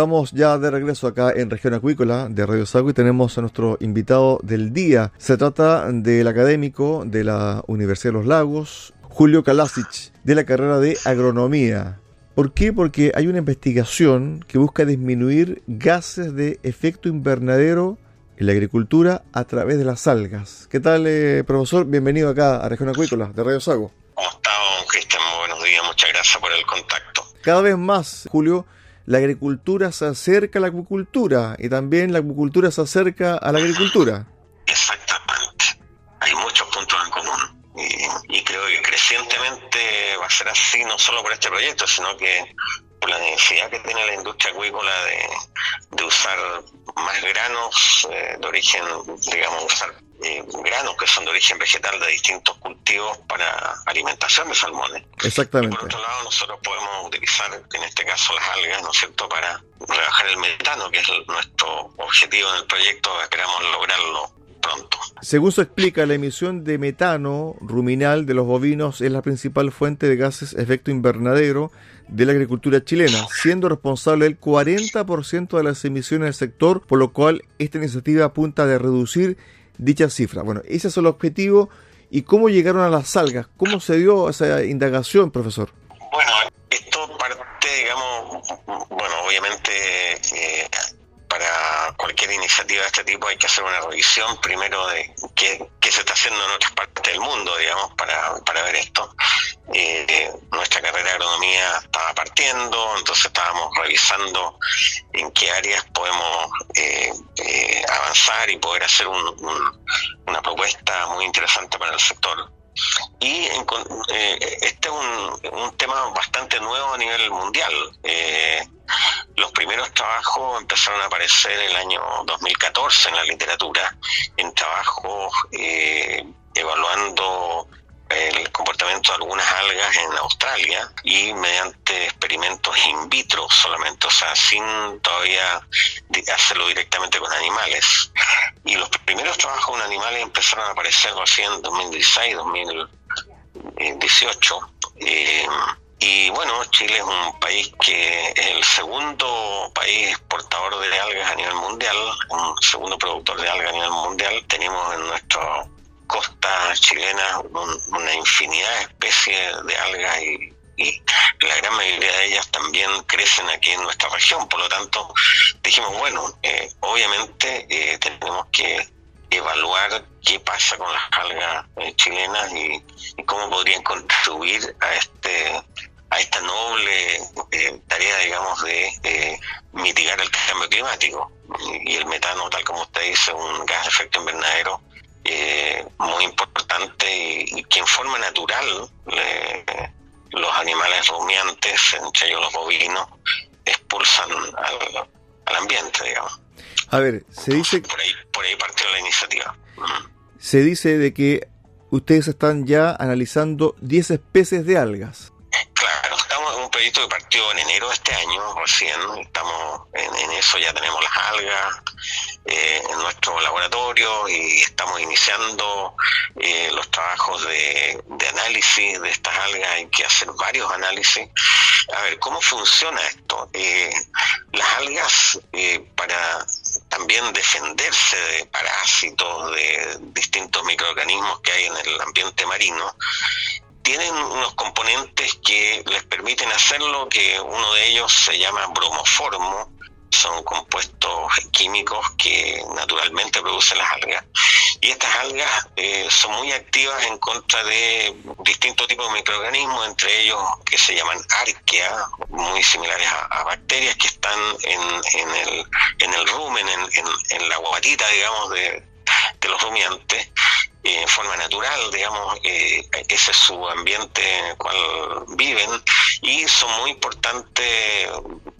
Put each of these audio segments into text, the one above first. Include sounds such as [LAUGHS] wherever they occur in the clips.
Estamos ya de regreso acá en Región Acuícola de Radio Sago y tenemos a nuestro invitado del día. Se trata del académico de la Universidad de los Lagos, Julio Kalasic, de la carrera de Agronomía. ¿Por qué? Porque hay una investigación que busca disminuir gases de efecto invernadero en la agricultura a través de las algas. ¿Qué tal, eh, profesor? Bienvenido acá a Región Acuícola de Radio Sago. ¿Cómo está, Cristian? Buenos días, muchas gracias por el contacto. Cada vez más, Julio, la agricultura se acerca a la acuicultura y también la acuicultura se acerca a la agricultura. Exactamente. Hay muchos puntos en común. Y, creo que crecientemente va a ser así, no solo por este proyecto, sino que por la necesidad que tiene la industria acuícola de, usar más granos eh, de origen, digamos, usar eh, granos que son de origen vegetal de distintos cultivos para alimentación de salmones. Exactamente. por otro lado, nosotros podemos utilizar, en este caso, las algas, ¿no es cierto?, para rebajar el metano, que es nuestro objetivo en el proyecto, esperamos lograrlo pronto. Según se explica, la emisión de metano ruminal de los bovinos es la principal fuente de gases efecto invernadero de la agricultura chilena, siendo responsable del 40% de las emisiones del sector, por lo cual esta iniciativa apunta a reducir dicha cifra. Bueno, ese es el objetivo. ¿Y cómo llegaron a las algas? ¿Cómo se dio esa indagación, profesor? Bueno, esto parte, digamos, bueno, obviamente eh, para cualquier iniciativa de este tipo hay que hacer una revisión primero de qué, se está haciendo en otras partes del mundo, digamos, para, para ver esto. Eh, nuestra carrera de agronomía estaba partiendo, entonces estábamos revisando en qué áreas podemos eh, eh, avanzar y poder hacer una propuesta muy interesante para el sector. Y este es un, un, tema bastante nuevo a nivel mundial. los primeros trabajos empezaron a aparecer en el año 2014 en la literatura, en trabajos evaluando el comportamiento de algunas algas en Australia y mediante experimentos in vitro solamente, o sea, sin todavía hacerlo directamente con animales. Y los primeros trabajos con animales empezaron a aparecer así en 2016, 2018. Eh, y bueno, Chile es un país que es el segundo país exportador de algas a nivel mundial, un segundo productor de algas a nivel mundial. Tenemos en nuestro costa chilena una infinidad de especies de algas y, la gran mayoría de ellas también crecen aquí en nuestra región. Por lo tanto, dijimos, bueno, eh, obviamente eh, tenemos que evaluar qué pasa con las algas eh, chilenas y, cómo podrían contribuir a este a esta noble tarea, digamos, de mitigar el cambio climático. Y el metano, tal como usted dice, un gas de efecto invernadero eh, muy importante y, que en forma natural los animales rumiantes, entre ellos los bovinos, expulsan al, ambiente, digamos. A ver, se dice... Por ahí, por ahí partió la iniciativa. Se dice de que ustedes están ya analizando 10 especies de algas. Claro, estamos en un proyecto que partió en enero de este año, recién, estamos en, en eso, ya tenemos las algas, eh, en nuestro laboratorio y estamos iniciando eh, los trabajos de, análisis de estas algas. Hay que hacer varios análisis. A ver, ¿cómo funciona esto? Eh, las algas, para también defenderse de parásitos, de distintos microorganismos que hay en el ambiente marino, tienen unos componentes que les permiten hacerlo, que uno de ellos se llama bromoformo, son compuestos químicos que naturalmente producen las algas. Y estas algas eh, son muy activas en contra de distintos tipos de microorganismos, entre ellos que se llaman arquea, muy similares a, bacterias que están en, en, el, en el rumen, en, en, la guatita, digamos, de, de los rumiantes en forma natural, digamos, eh, ese es su ambiente en el cual viven y son muy importantes,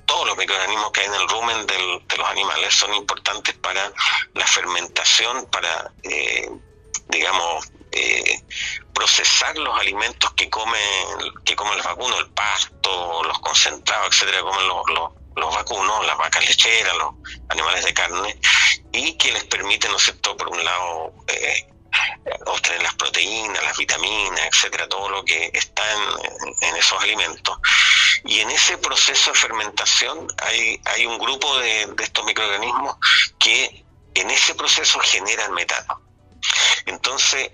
todos los microorganismos que hay en el rumen de los animales son importantes para la fermentación, para, eh, digamos, eh, procesar los alimentos que comen que comen los vacunos, el pasto, los concentrados, etcétera, comen los, los, los vacunos, las vacas lecheras, los animales de carne, y que les permite, ¿no es cierto?, por un lado, eh, obtener las proteínas, las vitaminas, etcétera, todo lo que está en, esos alimentos. Y en ese proceso de fermentación hay, hay un grupo de estos microorganismos que en ese proceso generan metano. Entonces,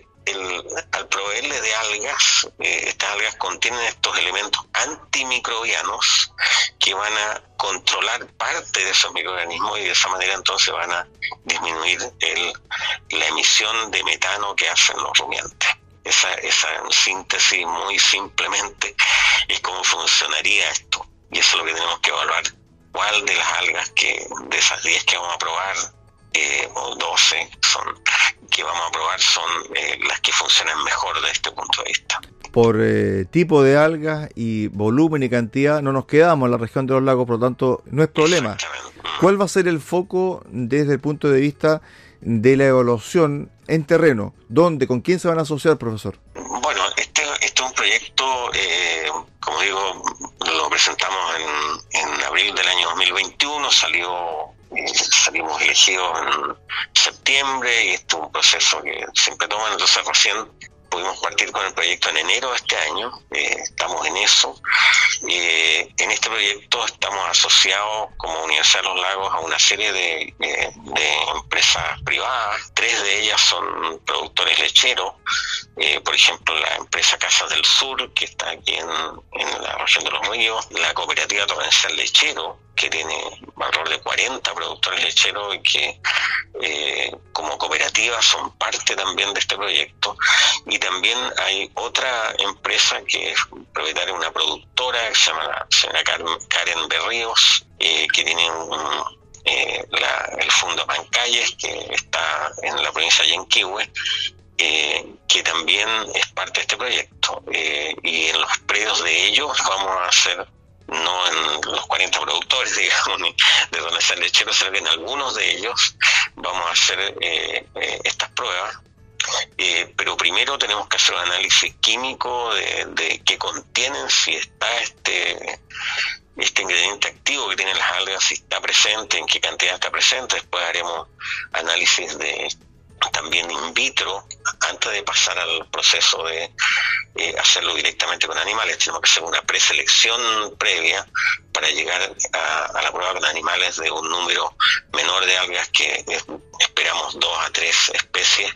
al proveerle de algas, eh, estas algas contienen estos elementos antimicrobianos que van a controlar parte de esos microorganismos y de esa manera entonces van a disminuir el, la emisión de metano que hacen los rumiantes. Esa, esa síntesis muy simplemente es cómo funcionaría esto. Y eso es lo que tenemos que evaluar. ¿Cuál de las algas que de esas 10 que vamos a probar eh, o 12 son que vamos a probar son eh, las que funcionan mejor desde este punto de vista. Por eh, tipo de algas y volumen y cantidad no nos quedamos en la región de los lagos, por lo tanto no es problema. ¿Cuál va a ser el foco desde el punto de vista de la evaluación en terreno? ¿Dónde? ¿Con quién se van a asociar, profesor? Bueno, este, este es un proyecto, como digo, lo presentamos en, en abril del año 2021, salió salimos elegidos en septiembre y esto es un proceso que siempre toma, entonces recién pudimos partir con el proyecto en enero de este año, eh, estamos en eso. Eh, en este proyecto estamos asociados como Universidad de los Lagos a una serie de, eh, empresas privadas, tres de ellas son productores lecheros, por ejemplo la empresa Casas del Sur, que está aquí en, en la región de los ríos, la cooperativa Torrencial Lechero, que tiene valor de 40 productores lecheros y que eh, como cooperativa son parte también de este proyecto. Y también hay otra empresa que es propietaria de una productora que se llama, Karen, Berríos, eh, que tiene eh, el Fondo Pancalles, que está en la provincia de Yanquihue, que también es parte de este proyecto. y en los predios de ellos vamos a hacer no en los 40 productores, [LAUGHS] digamos, de donde están lecheros, sino que en algunos de ellos vamos a hacer eh, eh, estas pruebas. Eh, pero primero tenemos que hacer un análisis químico de, de qué contienen, si está este, este ingrediente activo que tienen las algas, si está presente, en qué cantidad está presente. Después haremos análisis de también in vitro antes de pasar al proceso de eh, hacerlo directamente con animales. Tenemos que hacer una preselección previa para llegar a, la prueba con animales de un número menor de algas que esperamos dos a tres especies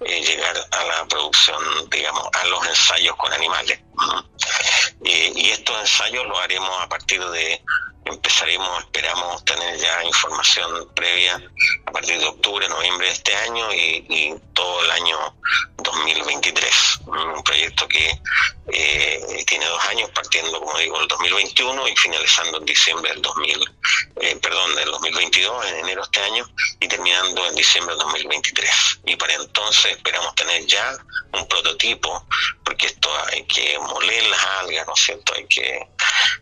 eh, llegar a la producción, digamos, a los ensayos con animales. Eh, y estos ensayos lo haremos a partir de empezaremos, esperamos tener ya información previa a partir de octubre, noviembre de este año y, todo el año 2023. Un proyecto que eh, tiene dos años, partiendo, como digo, el 2021 y finalizando en diciembre del 2000, eh, perdón, del 2022, en enero de este año, y terminando en diciembre del 2023. Y para entonces esperamos tener ya un prototipo, porque esto hay que moler las algas, ¿no es cierto? Hay que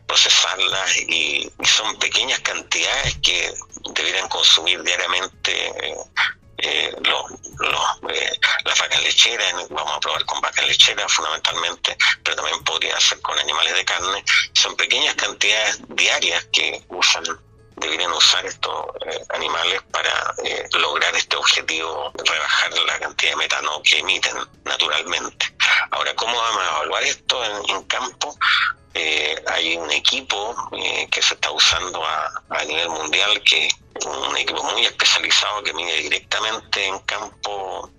procesarlas y, son pequeñas cantidades que deberían consumir diariamente eh, los, eh, las vacas lecheras, vamos a probar con vacas lecheras fundamentalmente, pero también podría ser con animales de carne. Son pequeñas cantidades diarias que usan deberían usar estos eh, animales para eh, lograr este objetivo, rebajar la cantidad de metano que emiten naturalmente. Ahora, ¿cómo vamos a evaluar esto en, campo? Eh, hay un equipo que se está usando a, nivel mundial, que un equipo muy especializado que mide directamente en campo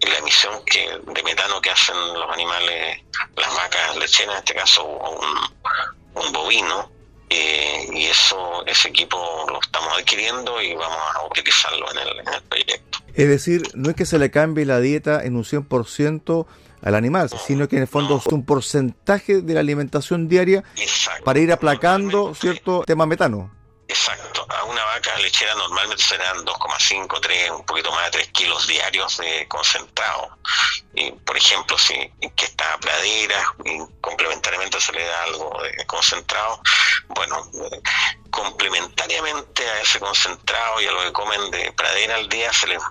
la emisión que, de metano que hacen los animales, las vacas lecheras, en este caso un, un bovino, eh, y eso ese equipo lo estamos adquiriendo y vamos a utilizarlo en el, en el proyecto. Es decir, no es que se le cambie la dieta en un 100% al animal, sino que en el fondo es un porcentaje de la alimentación diaria para ir aplacando cierto tema metano. Exacto. A una vaca lechera normalmente serán 2,5, 3, un poquito más de 3 kilos diarios de concentrado. Y, por ejemplo, si que está pradera y complementariamente se le da algo de concentrado, bueno, complementariamente a ese concentrado y a lo que comen de pradera al día, se les,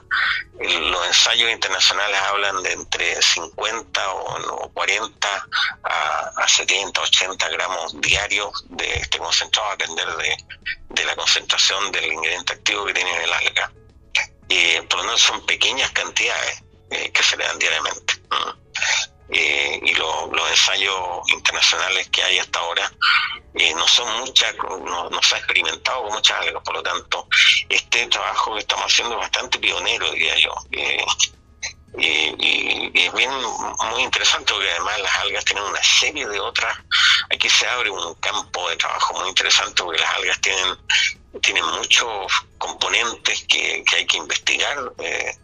los ensayos internacionales hablan de entre 50 o, 40 a, a 70, 80 gramos diarios de este concentrado, a depender de, de la concentración del ingrediente activo que tiene el alga. Y por lo menos son pequeñas cantidades eh, que se le dan diariamente. Eh, y los ensayos internacionales que hay hasta ahora eh, no son muchas, no, se ha experimentado con muchas algas, por lo tanto, este trabajo que estamos haciendo es bastante pionero, diría yo. y, es bien muy interesante porque además las algas tienen una serie de otras, aquí se abre un campo de trabajo muy interesante porque las algas tienen, tienen muchos componentes que, hay que investigar. Eh,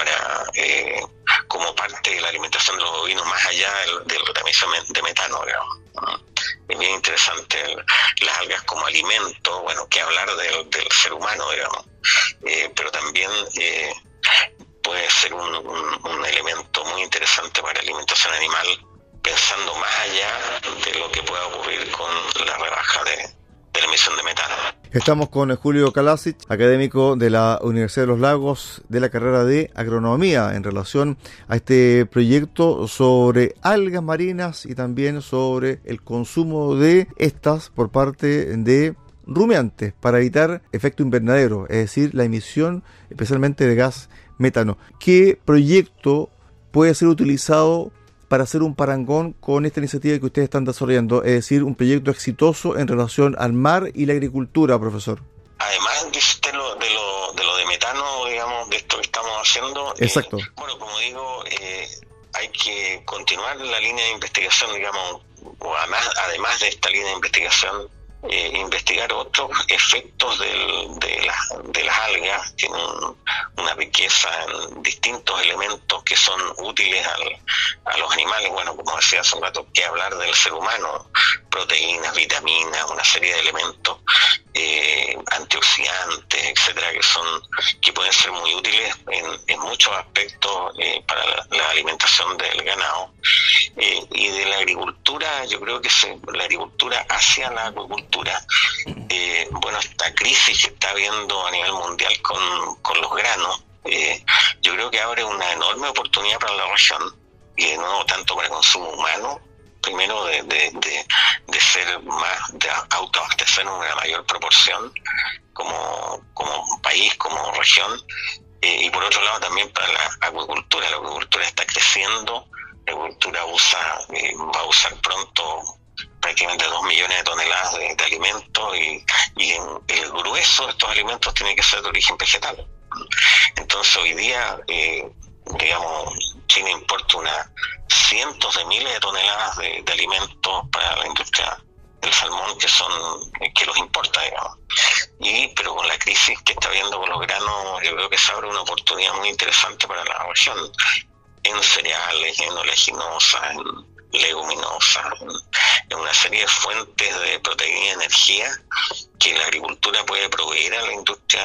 para eh, como parte de la alimentación de los bovinos más allá de la emisión de metano, Es bien interesante las algas como alimento, bueno, que hablar del, ser humano, digamos, eh, pero también eh, puede ser un, elemento muy interesante para alimentación animal, pensando más allá de lo que pueda ocurrir con la rebaja de, de la emisión de metano. Estamos con Julio Kalasic, académico de la Universidad de los Lagos de la carrera de agronomía en relación a este proyecto sobre algas marinas y también sobre el consumo de estas por parte de rumiantes para evitar efecto invernadero, es decir, la emisión especialmente de gas metano. ¿Qué proyecto puede ser utilizado para hacer un parangón con esta iniciativa que ustedes están desarrollando, es decir, un proyecto exitoso en relación al mar y la agricultura, profesor. Además de lo de, lo, de, lo de metano, digamos, de esto que estamos haciendo. Eh, Exacto. bueno, como digo, eh, hay que continuar la línea de investigación, digamos, o además, además de esta línea de investigación, eh, investigar otros efectos del, de, de, las algas, tienen una riqueza en distintos elementos que son útiles al, a los animales, bueno, como decía hace un rato, que hablar del ser humano, proteínas, vitaminas, una serie de elementos eh, antioxidantes, etcétera, que son que pueden ser muy útiles en, muchos aspectos eh, para la, alimentación del ganado eh, y de la agricultura. Yo creo que se, la agricultura hacia la acuicultura, eh, bueno, esta crisis que está habiendo a nivel mundial con, con los granos, yo creo que abre una enorme oportunidad para la región y no tanto para el consumo humano primero de, de, ser más, de autoabastecer en una mayor proporción como, como país, como región, eh, y por otro lado también para la acuicultura. La acuicultura está creciendo, la acuicultura usa, eh, va a usar pronto prácticamente dos millones de toneladas de, alimentos y, y el grueso de estos alimentos tiene que ser de origen vegetal. Entonces hoy día, eh, digamos, China importa una cientos de miles de toneladas de, alimentos para la industria del salmón que son que los importa digamos. Y pero con la crisis que está habiendo con los granos yo creo que se abre una oportunidad muy interesante para la región en cereales en oleaginosas en leguminosas en, una serie de fuentes de proteína y energía que la agricultura puede proveer a la industria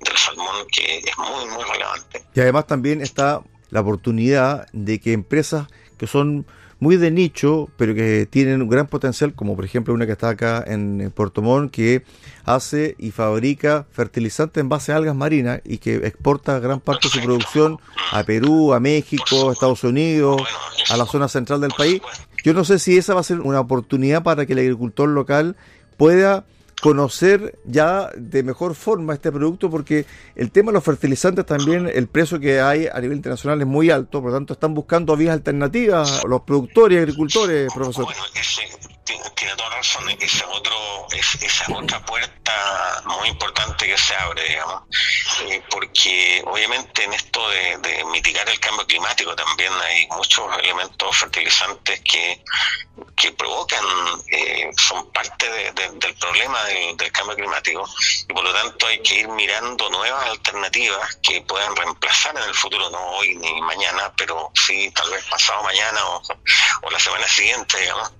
del salmón que es muy muy relevante. Y además también está la oportunidad de que empresas que son muy de nicho, pero que tienen un gran potencial, como por ejemplo una que está acá en Puerto Montt, que hace y fabrica fertilizantes en base a algas marinas y que exporta gran parte de su producción a Perú, a México, a Estados Unidos, a la zona central del país. Yo no sé si esa va a ser una oportunidad para que el agricultor local pueda conocer ya de mejor forma este producto porque el tema de los fertilizantes también, el precio que hay a nivel internacional es muy alto, por lo tanto están buscando vías alternativas los productores y agricultores, profesor. Bueno, tiene, toda razón, esa, otro, esa otra puerta muy importante que se abre, digamos, eh, porque obviamente en esto de, mitigar el cambio climático también hay muchos elementos fertilizantes que, que provocan, eh, son parte del problema del, cambio climático y por lo tanto hay que ir mirando nuevas alternativas que puedan reemplazar en el futuro, no hoy ni mañana, pero sí tal vez pasado mañana o, o la semana siguiente, digamos,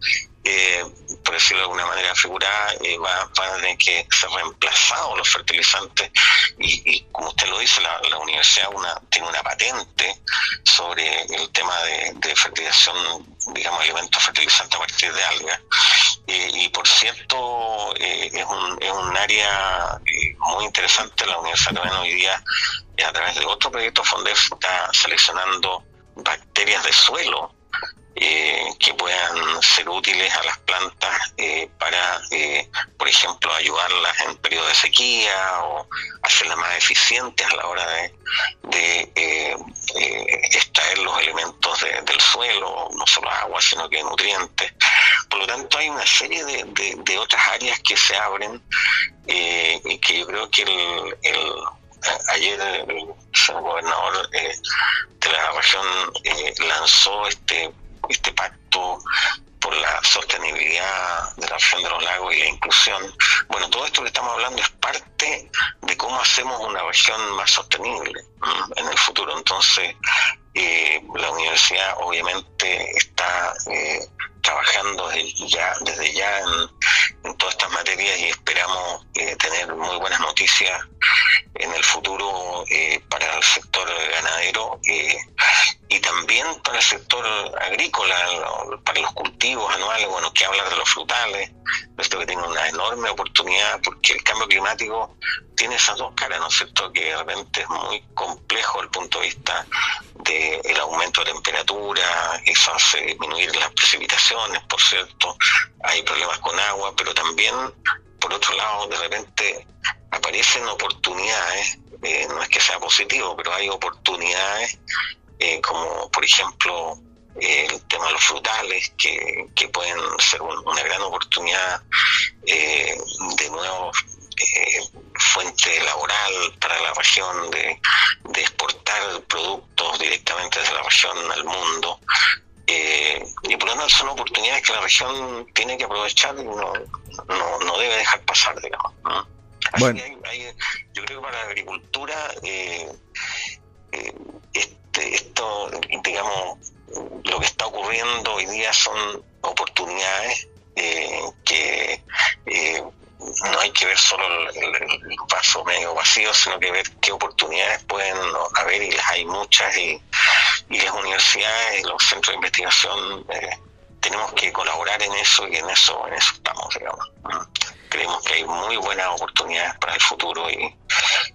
eh, por decirlo de alguna manera figurada, eh, va, van a tener que ser reemplazados los fertilizantes y, como usted lo dice, la, universidad tiene una patente sobre el tema de, fertilización, digamos, elementos fertilizantes a partir de algas. Eh, y por cierto, es, un, es un área muy interesante. La universidad también hoy día, a través de otro proyecto FONDEF, está seleccionando bacterias de suelo eh, que puedan ser útiles a las plantas eh, para, eh, por ejemplo, ayudarlas en periodo de sequía o hacerlas más eficientes a la hora de, extraer los elementos del suelo, no solo agua, sino que nutrientes. Por lo tanto, hay una serie de, otras áreas que se abren y que yo creo que el, ayer el señor gobernador de la región lanzó este este pacto por la sostenibilidad de la región de los lagos y la inclusión. Bueno, todo esto que estamos hablando es parte de cómo hacemos una región más sostenible en el futuro. Entonces, eh, la universidad obviamente está eh, trabajando desde ya, en, todas estas materias y esperamos eh, tener muy buenas noticias en el futuro para el sector ganadero y también para el sector agrícola, para los cultivos anuales, bueno, que hablar de los frutales, esto que tiene una enorme oportunidad, porque el cambio climático tiene esas dos caras, ¿no es cierto?, que de repente es muy complejo el punto de vista del aumento de temperatura, eso hace disminuir las precipitaciones, por cierto, hay problemas con agua, pero también, por otro lado, de repente aparecen oportunidades, eh, no es que sea positivo, pero hay oportunidades eh, como por ejemplo el tema de los frutales, que, que pueden ser una gran oportunidad eh, de nuevo eh, fuente laboral para la región, de, de, exportar productos directamente desde la región al mundo. y por lo tanto son oportunidades que la región tiene que aprovechar y no, no, no debe dejar pasar, digamos. bueno. yo creo que para la agricultura eh, este, esto, digamos, lo que está ocurriendo hoy día son oportunidades eh, que eh, no hay que ver solo el, vaso medio vacío, sino que ver qué oportunidades pueden haber y las hay muchas y, las universidades los centros de investigación eh, tenemos que colaborar en eso y en eso, en eso estamos, digamos. Creemos que hay muy buenas oportunidades para el futuro y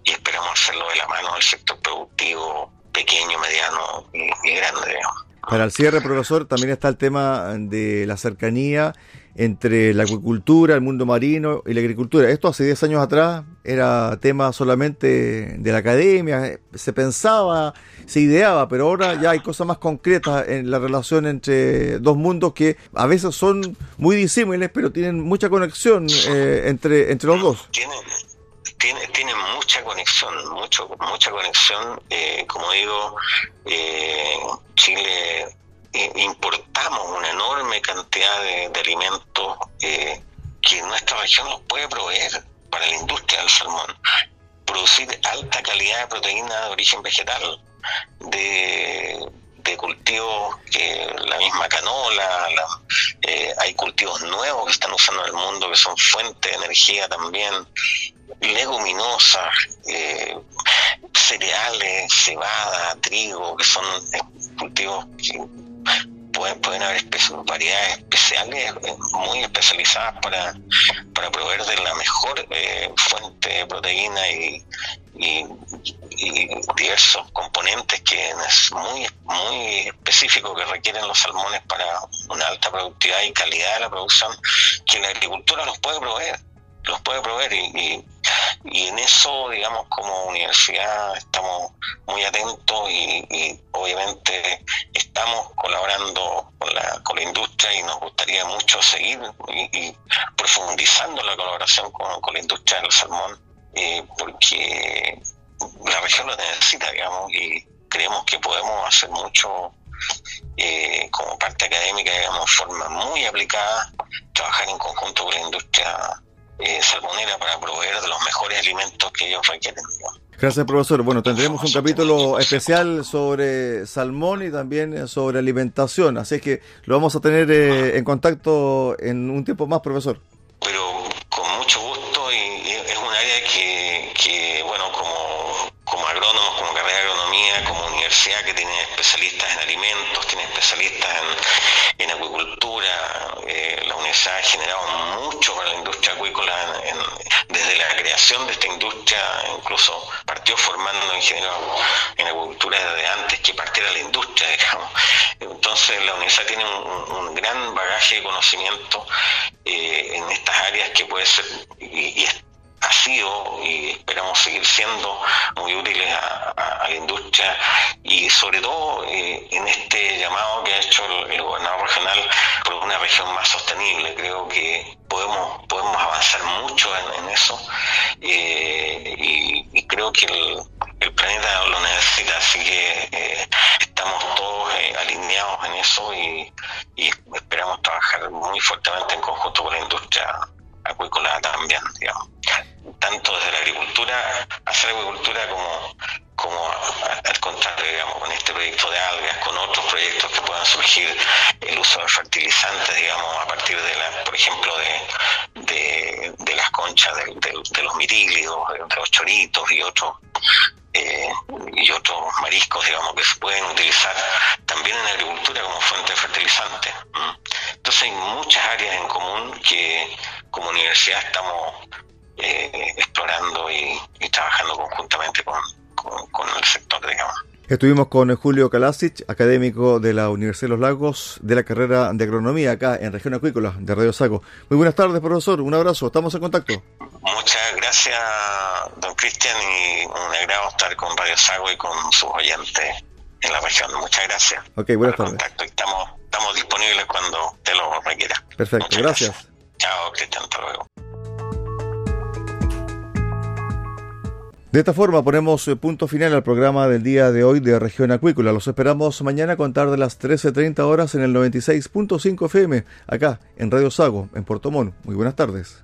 esperamos hacerlo de la mano del sector productivo pequeño, mediano y, grande. Para el cierre, profesor, también está el tema de la cercanía entre la acuicultura, el mundo marino y la agricultura. Esto hace 10 años atrás era tema solamente de la academia, se pensaba, se ideaba, pero ahora ya hay cosas más concretas en la relación entre dos mundos que a veces son muy disímiles, pero tienen mucha conexión eh, entre, entre los dos tiene, tiene mucha conexión, mucho, mucha conexión. Eh, como digo, eh, Chile eh, importamos una enorme cantidad de, alimentos que nuestra región nos puede proveer para la industria del salmón. Producir alta calidad de proteína de origen vegetal, de, de cultivos que la misma canola, hay cultivos nuevos que están usando en el mundo que son fuente de energía también leguminosas, eh, cereales, cebada, trigo, que son eh, cultivos que pueden, pueden haber variedades especiales, eh, muy especializadas para, para proveer de la mejor fuente de proteína y, y, diversos componentes que es muy, muy específico que requieren los salmones para una alta productividad y calidad de la producción que la agricultura los puede proveer los puede proveer y, en eso, digamos, como universidad estamos muy atentos y, obviamente estamos colaborando con la, con la industria y nos gustaría mucho seguir y, profundizando la colaboración con, la industria del salmón eh, porque la región lo necesita, digamos, y creemos que podemos hacer mucho eh, como parte académica, digamos, forma muy aplicada, trabajar en conjunto con la industria eh, salmonera para proveer de los mejores alimentos que ellos requieren. Gracias, profesor. Bueno, tendremos un capítulo especial sobre salmón y también sobre alimentación, así que lo vamos a tener eh, en contacto en un tiempo más, profesor. Pero con mucho gusto y, es un área que, que bueno, como, como agrónomos, como carrera de agronomía, como universidad que tiene especialistas en alimentos, tiene especialistas en, en acuicultura, eh, la universidad ha generado mucho para la industria acuícola desde la creación de esta industria, incluso partió formando ingenieros en acuicultura desde antes que partiera la industria, digamos. Entonces la universidad tiene un, gran bagaje de conocimiento eh, en estas áreas que puede ser ha sido y esperamos seguir siendo muy útiles a, la industria y sobre todo eh, en este llamado que ha hecho el, gobernador regional por una región más sostenible. Creo que podemos, podemos avanzar mucho en, eso eh, y, creo que el, planeta lo necesita, así que eh, estamos todos alineados en eso y, y esperamos trabajar muy fuertemente en conjunto con la industria acuícola también, digamos tanto desde la agricultura, hacer agricultura como, como al contrario, digamos, con este proyecto de algas, con otros proyectos que puedan surgir, el uso de fertilizantes, digamos, a partir de la, por ejemplo, de, de, las conchas de, los mirílidos, de los choritos y otros eh, y otros mariscos, digamos, que se pueden utilizar también en la agricultura como fuente de fertilizantes. Entonces hay muchas áreas en común que como universidad estamos eh, explorando y, trabajando conjuntamente con, el sector, digamos. Estuvimos con Julio Kalasic, académico de la Universidad de los Lagos de la carrera de agronomía acá en región acuícola de Radio Sago. Muy buenas tardes, profesor. Un abrazo. Estamos en contacto. Muchas gracias, don Cristian, y un agrado estar con Radio Sago y con sus oyentes en la región. Muchas gracias. Ok, buenas tardes. Estamos, estamos disponibles cuando te lo requiera. Perfecto, gracias. Chao, Cristian. Hasta luego. De esta forma ponemos eh, punto final al programa del día de hoy de Región Acuícola. Los esperamos mañana a contar de las 13.30 horas en el 96.5 FM, acá en Radio Sago, en Puerto Montt. Muy buenas tardes.